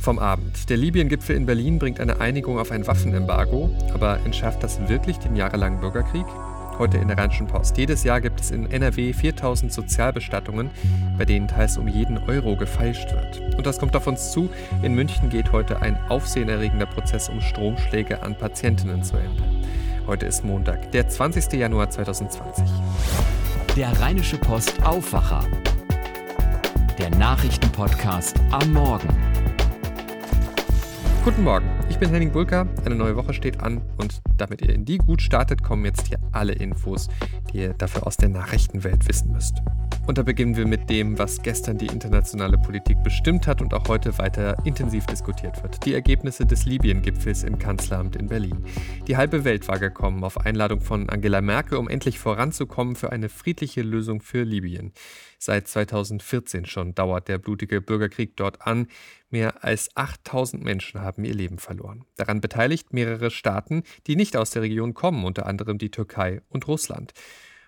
vom Abend. Der Libyen-Gipfel in Berlin bringt eine Einigung auf ein Waffenembargo, aber entschärft das wirklich den jahrelangen Bürgerkrieg? Heute in der Rheinischen Post. Jedes Jahr gibt es in NRW 4000 Sozialbestattungen, bei denen teils um jeden Euro gefeilscht wird. Und das kommt auf uns zu. In München geht heute ein aufsehenerregender Prozess um Stromschläge an Patientinnen zu Ende. Heute ist Montag, der 20. Januar 2020. Der Rheinische Post Aufwacher. Der Nachrichtenpodcast am Morgen. Guten Morgen, ich bin Henning Bulka. Eine neue Woche steht an und damit ihr in die gut startet, kommen jetzt hier alle Infos, die ihr dafür aus der Nachrichtenwelt wissen müsst. Und da beginnen wir mit dem, was gestern die internationale Politik bestimmt hat und auch heute weiter intensiv diskutiert wird. Die Ergebnisse des Libyen-Gipfels im Kanzleramt in Berlin. Die halbe Welt war gekommen auf Einladung von Angela Merkel, um endlich voranzukommen für eine friedliche Lösung für Libyen. Seit 2014 schon dauert der blutige Bürgerkrieg dort an. Mehr als 8000 Menschen haben ihr Leben verloren. Daran beteiligt mehrere Staaten, die nicht aus der Region kommen, unter anderem die Türkei und Russland.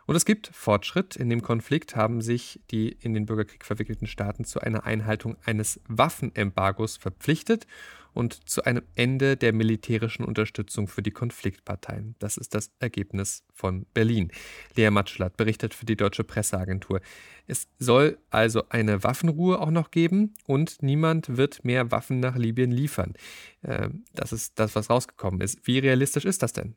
Und es gibt Fortschritt. In dem Konflikt haben sich die in den Bürgerkrieg verwickelten Staaten zu einer Einhaltung eines Waffenembargos verpflichtet und zu einem Ende der militärischen Unterstützung für die Konfliktparteien. Das ist das Ergebnis von Berlin. Lea Matschlatt berichtet für die Deutsche Presseagentur. Es soll also eine Waffenruhe auch noch geben und niemand wird mehr Waffen nach Libyen liefern. Ähm, das ist das, was rausgekommen ist. Wie realistisch ist das denn?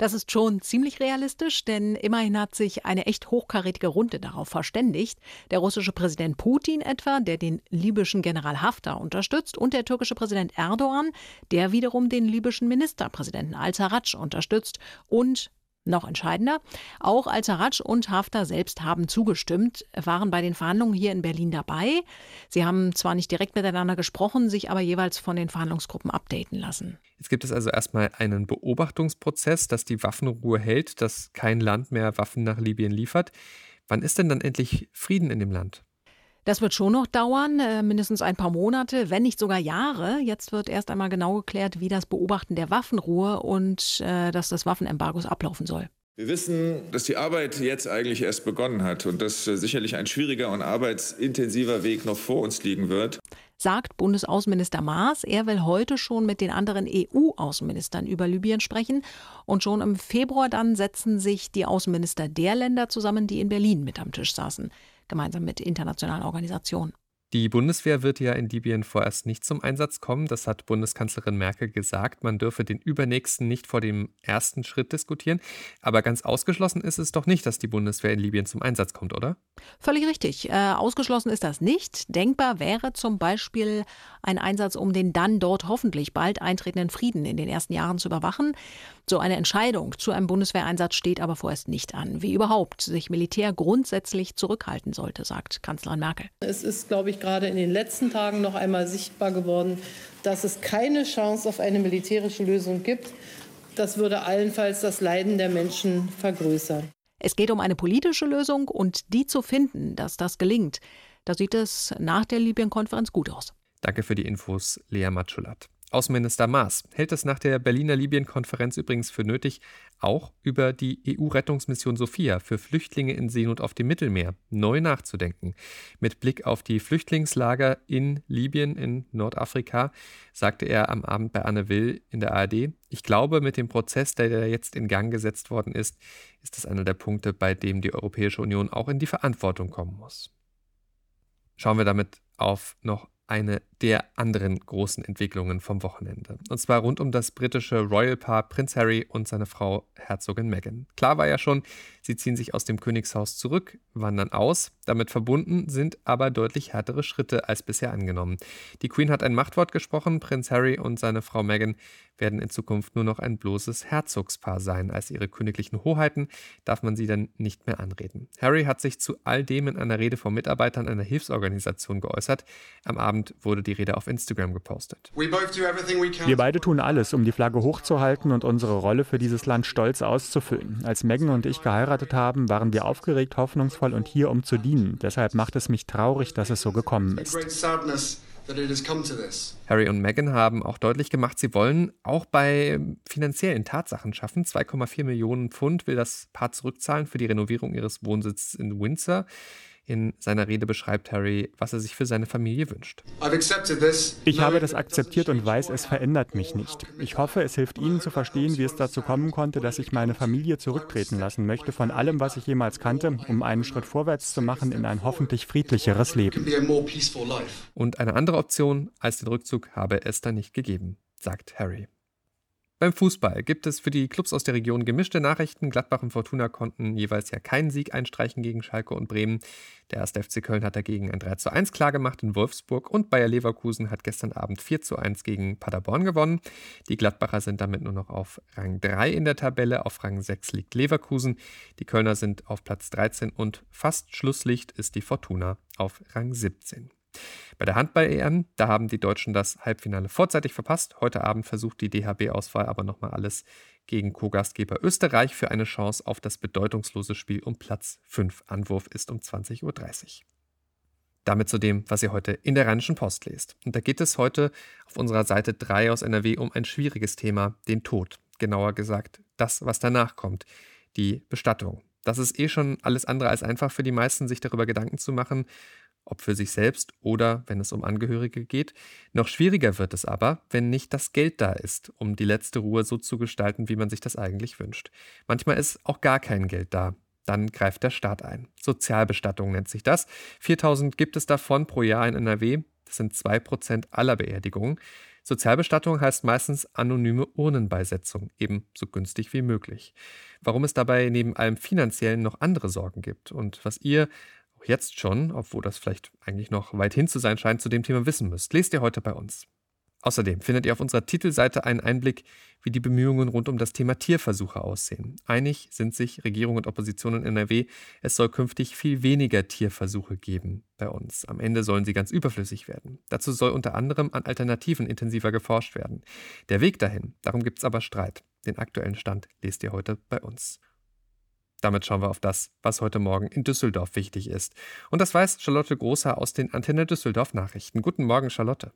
Das ist schon ziemlich realistisch, denn immerhin hat sich eine echt hochkarätige Runde darauf verständigt. Der russische Präsident Putin etwa, der den libyschen General Haftar unterstützt, und der türkische Präsident Erdogan, der wiederum den libyschen Ministerpräsidenten Al-Sarraj unterstützt und noch entscheidender, auch Al-Sarraj und Haftar selbst haben zugestimmt, waren bei den Verhandlungen hier in Berlin dabei. Sie haben zwar nicht direkt miteinander gesprochen, sich aber jeweils von den Verhandlungsgruppen updaten lassen. Jetzt gibt es also erstmal einen Beobachtungsprozess, dass die Waffenruhe hält, dass kein Land mehr Waffen nach Libyen liefert. Wann ist denn dann endlich Frieden in dem Land? Das wird schon noch dauern, äh, mindestens ein paar Monate, wenn nicht sogar Jahre. Jetzt wird erst einmal genau geklärt, wie das Beobachten der Waffenruhe und äh, dass das Waffenembargos ablaufen soll. Wir wissen, dass die Arbeit jetzt eigentlich erst begonnen hat und dass äh, sicherlich ein schwieriger und arbeitsintensiver Weg noch vor uns liegen wird. Sagt Bundesaußenminister Maas. Er will heute schon mit den anderen EU-Außenministern über Libyen sprechen. Und schon im Februar dann setzen sich die Außenminister der Länder zusammen, die in Berlin mit am Tisch saßen gemeinsam mit internationalen Organisationen. Die Bundeswehr wird ja in Libyen vorerst nicht zum Einsatz kommen. Das hat Bundeskanzlerin Merkel gesagt. Man dürfe den übernächsten nicht vor dem ersten Schritt diskutieren. Aber ganz ausgeschlossen ist es doch nicht, dass die Bundeswehr in Libyen zum Einsatz kommt, oder? Völlig richtig. Äh, ausgeschlossen ist das nicht. Denkbar wäre zum Beispiel ein Einsatz, um den dann dort hoffentlich bald eintretenden Frieden in den ersten Jahren zu überwachen. So eine Entscheidung zu einem Bundeswehreinsatz steht aber vorerst nicht an. Wie überhaupt sich Militär grundsätzlich zurückhalten sollte, sagt Kanzlerin Merkel. Es ist, glaube ich, gerade in den letzten Tagen noch einmal sichtbar geworden, dass es keine Chance auf eine militärische Lösung gibt. Das würde allenfalls das Leiden der Menschen vergrößern. Es geht um eine politische Lösung und die zu finden, dass das gelingt. Da sieht es nach der Libyen-Konferenz gut aus. Danke für die Infos, Lea Matschulat. Außenminister Maas hält es nach der Berliner Libyen-Konferenz übrigens für nötig, auch über die EU-Rettungsmission Sophia für Flüchtlinge in Seenot auf dem Mittelmeer neu nachzudenken. Mit Blick auf die Flüchtlingslager in Libyen in Nordafrika sagte er am Abend bei Anne Will in der ARD, ich glaube, mit dem Prozess, der jetzt in Gang gesetzt worden ist, ist das einer der Punkte, bei dem die Europäische Union auch in die Verantwortung kommen muss. Schauen wir damit auf noch eine der anderen großen Entwicklungen vom Wochenende. Und zwar rund um das britische Royal-Paar Prinz Harry und seine Frau Herzogin Meghan. Klar war ja schon, sie ziehen sich aus dem Königshaus zurück, wandern aus. Damit verbunden sind aber deutlich härtere Schritte als bisher angenommen. Die Queen hat ein Machtwort gesprochen. Prinz Harry und seine Frau Meghan werden in Zukunft nur noch ein bloßes Herzogspaar sein. Als ihre königlichen Hoheiten darf man sie dann nicht mehr anreden. Harry hat sich zu all dem in einer Rede vor Mitarbeitern einer Hilfsorganisation geäußert. Am Abend wurde die die Rede auf Instagram gepostet. Wir beide tun alles, um die Flagge hochzuhalten und unsere Rolle für dieses Land stolz auszufüllen. Als Megan und ich geheiratet haben, waren wir aufgeregt, hoffnungsvoll und hier, um zu dienen. Deshalb macht es mich traurig, dass es so gekommen ist. Harry und Meghan haben auch deutlich gemacht, sie wollen auch bei finanziellen Tatsachen schaffen. 2,4 Millionen Pfund will das Paar zurückzahlen für die Renovierung ihres Wohnsitzes in Windsor. In seiner Rede beschreibt Harry, was er sich für seine Familie wünscht. Ich habe das akzeptiert und weiß, es verändert mich nicht. Ich hoffe, es hilft Ihnen zu verstehen, wie es dazu kommen konnte, dass ich meine Familie zurücktreten lassen möchte von allem, was ich jemals kannte, um einen Schritt vorwärts zu machen in ein hoffentlich friedlicheres Leben. Und eine andere Option als den Rückzug habe es da nicht gegeben, sagt Harry. Beim Fußball gibt es für die Clubs aus der Region gemischte Nachrichten. Gladbach und Fortuna konnten jeweils ja keinen Sieg einstreichen gegen Schalke und Bremen. Der erste FC Köln hat dagegen ein 3 zu 1 klargemacht in Wolfsburg und Bayer Leverkusen hat gestern Abend 4 zu 1 gegen Paderborn gewonnen. Die Gladbacher sind damit nur noch auf Rang 3 in der Tabelle. Auf Rang 6 liegt Leverkusen. Die Kölner sind auf Platz 13 und fast Schlusslicht ist die Fortuna auf Rang 17. Bei der Handball-EM, da haben die Deutschen das Halbfinale vorzeitig verpasst. Heute Abend versucht die DHB-Auswahl aber nochmal alles gegen Co-Gastgeber Österreich für eine Chance auf das bedeutungslose Spiel um Platz 5. Anwurf ist um 20.30 Uhr. Damit zu dem, was ihr heute in der Rheinischen Post lest. Und da geht es heute auf unserer Seite 3 aus NRW um ein schwieriges Thema, den Tod. Genauer gesagt, das, was danach kommt, die Bestattung. Das ist eh schon alles andere als einfach für die meisten, sich darüber Gedanken zu machen, ob für sich selbst oder wenn es um Angehörige geht. Noch schwieriger wird es aber, wenn nicht das Geld da ist, um die letzte Ruhe so zu gestalten, wie man sich das eigentlich wünscht. Manchmal ist auch gar kein Geld da. Dann greift der Staat ein. Sozialbestattung nennt sich das. 4000 gibt es davon pro Jahr in NRW. Das sind 2% aller Beerdigungen. Sozialbestattung heißt meistens anonyme Urnenbeisetzung, eben so günstig wie möglich. Warum es dabei neben allem Finanziellen noch andere Sorgen gibt und was ihr jetzt schon, obwohl das vielleicht eigentlich noch weit hin zu sein scheint, zu dem Thema wissen müsst, lest ihr heute bei uns. Außerdem findet ihr auf unserer Titelseite einen Einblick, wie die Bemühungen rund um das Thema Tierversuche aussehen. Einig sind sich Regierung und Opposition in NRW, es soll künftig viel weniger Tierversuche geben bei uns. Am Ende sollen sie ganz überflüssig werden. Dazu soll unter anderem an Alternativen intensiver geforscht werden. Der Weg dahin, darum gibt es aber Streit. Den aktuellen Stand lest ihr heute bei uns. Damit schauen wir auf das, was heute Morgen in Düsseldorf wichtig ist. Und das weiß Charlotte Großer aus den Antenne Düsseldorf Nachrichten. Guten Morgen, Charlotte.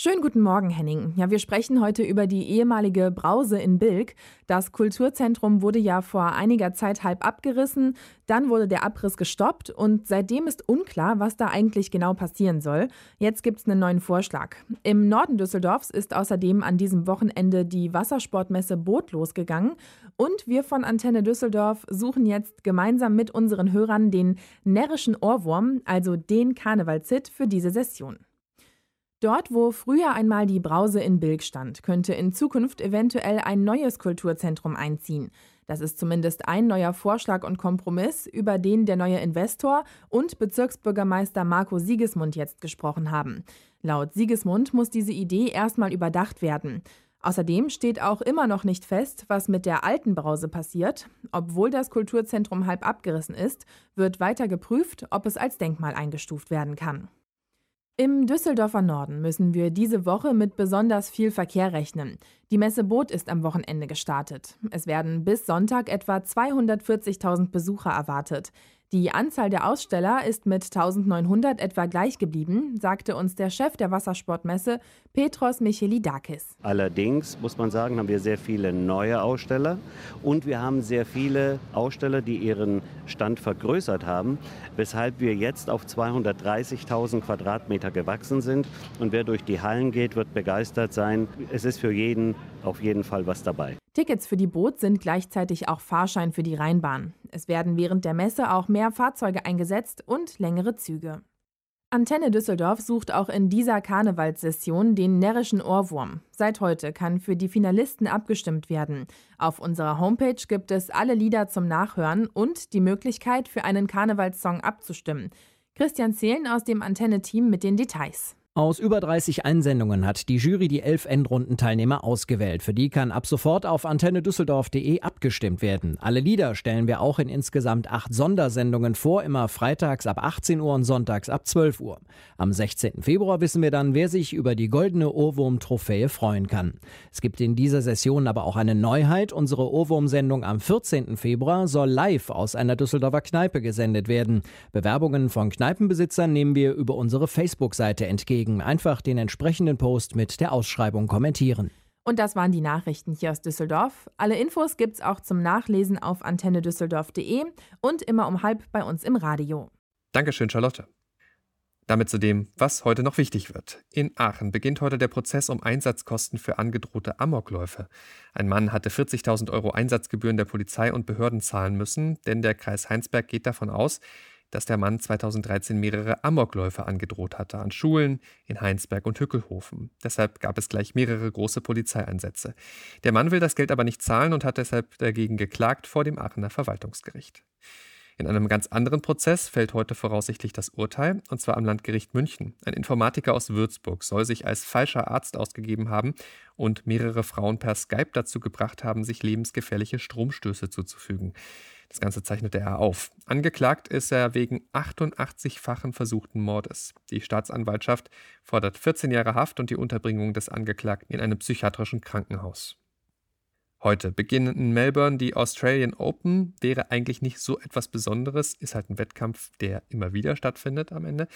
Schönen guten Morgen, Henning. Ja, wir sprechen heute über die ehemalige Brause in Bilk. Das Kulturzentrum wurde ja vor einiger Zeit halb abgerissen, dann wurde der Abriss gestoppt und seitdem ist unklar, was da eigentlich genau passieren soll. Jetzt gibt es einen neuen Vorschlag. Im Norden Düsseldorfs ist außerdem an diesem Wochenende die Wassersportmesse Boot losgegangen und wir von Antenne Düsseldorf suchen jetzt gemeinsam mit unseren Hörern den närrischen Ohrwurm, also den Karnevalzit für diese Session. Dort, wo früher einmal die Brause in Bilk stand, könnte in Zukunft eventuell ein neues Kulturzentrum einziehen. Das ist zumindest ein neuer Vorschlag und Kompromiss, über den der neue Investor und Bezirksbürgermeister Marco Siegesmund jetzt gesprochen haben. Laut Siegesmund muss diese Idee erstmal überdacht werden. Außerdem steht auch immer noch nicht fest, was mit der alten Brause passiert. Obwohl das Kulturzentrum halb abgerissen ist, wird weiter geprüft, ob es als Denkmal eingestuft werden kann. Im Düsseldorfer Norden müssen wir diese Woche mit besonders viel Verkehr rechnen. Die Messe Boot ist am Wochenende gestartet. Es werden bis Sonntag etwa 240.000 Besucher erwartet. Die Anzahl der Aussteller ist mit 1900 etwa gleich geblieben, sagte uns der Chef der Wassersportmesse Petros Michelidakis. Allerdings muss man sagen, haben wir sehr viele neue Aussteller und wir haben sehr viele Aussteller, die ihren Stand vergrößert haben, weshalb wir jetzt auf 230.000 Quadratmeter gewachsen sind. Und wer durch die Hallen geht, wird begeistert sein. Es ist für jeden auf jeden Fall was dabei. Tickets für die Boot sind gleichzeitig auch Fahrschein für die Rheinbahn. Es werden während der Messe auch mehr Fahrzeuge eingesetzt und längere Züge. Antenne Düsseldorf sucht auch in dieser Karnevalssession den närrischen Ohrwurm. Seit heute kann für die Finalisten abgestimmt werden. Auf unserer Homepage gibt es alle Lieder zum Nachhören und die Möglichkeit, für einen Karnevalssong abzustimmen. Christian Zählen aus dem Antenne-Team mit den Details. Aus über 30 Einsendungen hat die Jury die elf Endrundenteilnehmer ausgewählt. Für die kann ab sofort auf antennedüsseldorf.de abgestimmt werden. Alle Lieder stellen wir auch in insgesamt acht Sondersendungen vor, immer freitags ab 18 Uhr und sonntags ab 12 Uhr. Am 16. Februar wissen wir dann, wer sich über die goldene Ohrwurm-Trophäe freuen kann. Es gibt in dieser Session aber auch eine Neuheit. Unsere Ohrwurm-Sendung am 14. Februar soll live aus einer Düsseldorfer Kneipe gesendet werden. Bewerbungen von Kneipenbesitzern nehmen wir über unsere Facebook-Seite entgegen deswegen einfach den entsprechenden Post mit der Ausschreibung kommentieren. Und das waren die Nachrichten hier aus Düsseldorf. Alle Infos gibt's auch zum Nachlesen auf antennedüsseldorf.de und immer um halb bei uns im Radio. Dankeschön, Charlotte. Damit zu dem, was heute noch wichtig wird. In Aachen beginnt heute der Prozess um Einsatzkosten für angedrohte Amokläufe. Ein Mann hatte 40.000 Euro Einsatzgebühren der Polizei und Behörden zahlen müssen, denn der Kreis Heinsberg geht davon aus, dass der Mann 2013 mehrere Amokläufe angedroht hatte an Schulen in Heinsberg und Hückelhofen. Deshalb gab es gleich mehrere große Polizeieinsätze. Der Mann will das Geld aber nicht zahlen und hat deshalb dagegen geklagt vor dem Aachener Verwaltungsgericht. In einem ganz anderen Prozess fällt heute voraussichtlich das Urteil, und zwar am Landgericht München. Ein Informatiker aus Würzburg soll sich als falscher Arzt ausgegeben haben und mehrere Frauen per Skype dazu gebracht haben, sich lebensgefährliche Stromstöße zuzufügen. Das Ganze zeichnete er auf. Angeklagt ist er wegen 88-fachen versuchten Mordes. Die Staatsanwaltschaft fordert 14 Jahre Haft und die Unterbringung des Angeklagten in einem psychiatrischen Krankenhaus. Heute beginnen in Melbourne die Australian Open. Wäre eigentlich nicht so etwas Besonderes, ist halt ein Wettkampf, der immer wieder stattfindet am Ende.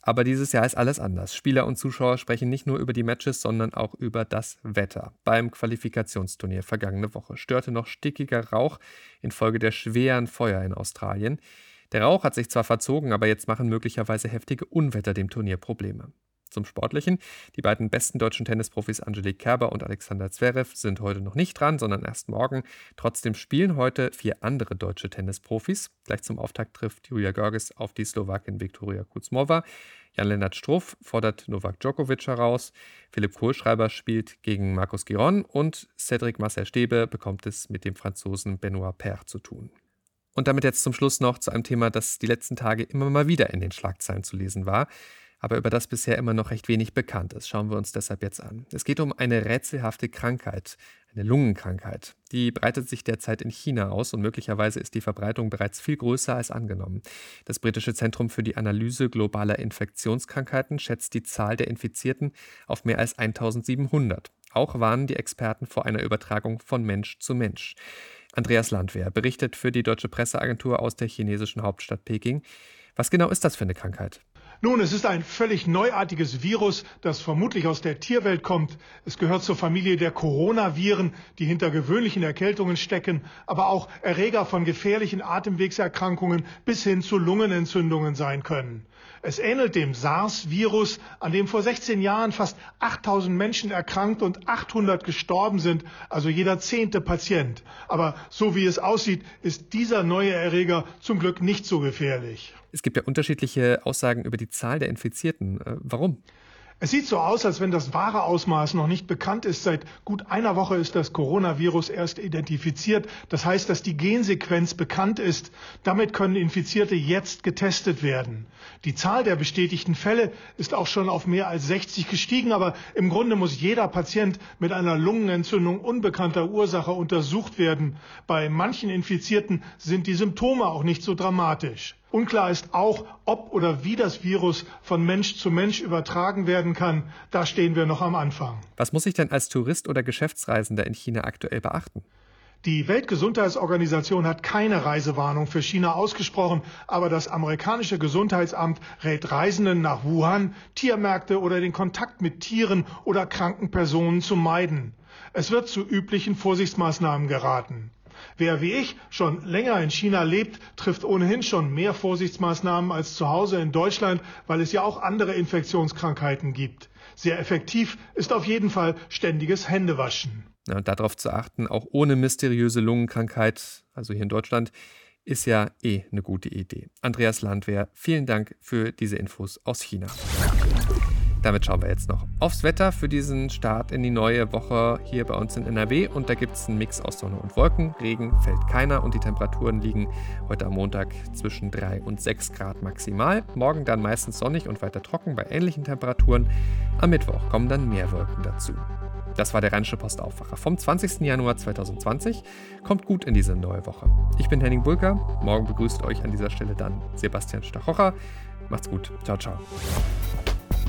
Aber dieses Jahr ist alles anders. Spieler und Zuschauer sprechen nicht nur über die Matches, sondern auch über das Wetter. Beim Qualifikationsturnier vergangene Woche störte noch stickiger Rauch infolge der schweren Feuer in Australien. Der Rauch hat sich zwar verzogen, aber jetzt machen möglicherweise heftige Unwetter dem Turnier Probleme. Zum Sportlichen. Die beiden besten deutschen Tennisprofis Angelique Kerber und Alexander Zverev sind heute noch nicht dran, sondern erst morgen. Trotzdem spielen heute vier andere deutsche Tennisprofis. Gleich zum Auftakt trifft Julia Görges auf die Slowakin Viktoria Kuzmova. Jan-Lennart Struff fordert Novak Djokovic heraus. Philipp Kohlschreiber spielt gegen Markus Giron und Cedric Marcel Stäbe bekommt es mit dem Franzosen Benoit Paire zu tun. Und damit jetzt zum Schluss noch zu einem Thema, das die letzten Tage immer mal wieder in den Schlagzeilen zu lesen war aber über das bisher immer noch recht wenig bekannt ist. Schauen wir uns deshalb jetzt an. Es geht um eine rätselhafte Krankheit, eine Lungenkrankheit. Die breitet sich derzeit in China aus und möglicherweise ist die Verbreitung bereits viel größer als angenommen. Das britische Zentrum für die Analyse globaler Infektionskrankheiten schätzt die Zahl der Infizierten auf mehr als 1700. Auch warnen die Experten vor einer Übertragung von Mensch zu Mensch. Andreas Landwehr berichtet für die deutsche Presseagentur aus der chinesischen Hauptstadt Peking. Was genau ist das für eine Krankheit? Nun, es ist ein völlig neuartiges Virus, das vermutlich aus der Tierwelt kommt. Es gehört zur Familie der Coronaviren, die hinter gewöhnlichen Erkältungen stecken, aber auch Erreger von gefährlichen Atemwegserkrankungen bis hin zu Lungenentzündungen sein können. Es ähnelt dem SARS-Virus, an dem vor 16 Jahren fast 8000 Menschen erkrankt und 800 gestorben sind, also jeder zehnte Patient. Aber so wie es aussieht, ist dieser neue Erreger zum Glück nicht so gefährlich. Es gibt ja unterschiedliche Aussagen über die Zahl der Infizierten. Äh, warum? Es sieht so aus, als wenn das wahre Ausmaß noch nicht bekannt ist. Seit gut einer Woche ist das Coronavirus erst identifiziert. Das heißt, dass die Gensequenz bekannt ist. Damit können Infizierte jetzt getestet werden. Die Zahl der bestätigten Fälle ist auch schon auf mehr als 60 gestiegen, aber im Grunde muss jeder Patient mit einer Lungenentzündung unbekannter Ursache untersucht werden. Bei manchen Infizierten sind die Symptome auch nicht so dramatisch. Unklar ist auch, ob oder wie das Virus von Mensch zu Mensch übertragen werden kann. Da stehen wir noch am Anfang. Was muss ich denn als Tourist oder Geschäftsreisender in China aktuell beachten? Die Weltgesundheitsorganisation hat keine Reisewarnung für China ausgesprochen, aber das amerikanische Gesundheitsamt rät Reisenden nach Wuhan, Tiermärkte oder den Kontakt mit Tieren oder kranken Personen zu meiden. Es wird zu üblichen Vorsichtsmaßnahmen geraten. Wer wie ich schon länger in China lebt, trifft ohnehin schon mehr Vorsichtsmaßnahmen als zu Hause in Deutschland, weil es ja auch andere Infektionskrankheiten gibt. Sehr effektiv ist auf jeden Fall ständiges Händewaschen. Ja, und darauf zu achten, auch ohne mysteriöse Lungenkrankheit, also hier in Deutschland, ist ja eh eine gute Idee. Andreas Landwehr, vielen Dank für diese Infos aus China. Damit schauen wir jetzt noch aufs Wetter für diesen Start in die neue Woche hier bei uns in NRW. Und da gibt es einen Mix aus Sonne und Wolken. Regen fällt keiner und die Temperaturen liegen heute am Montag zwischen 3 und 6 Grad maximal. Morgen dann meistens sonnig und weiter trocken bei ähnlichen Temperaturen. Am Mittwoch kommen dann mehr Wolken dazu. Das war der Rheinische Postaufwacher vom 20. Januar 2020. Kommt gut in diese neue Woche. Ich bin Henning Bulker. Morgen begrüßt euch an dieser Stelle dann Sebastian Stachocher. Macht's gut. Ciao, ciao.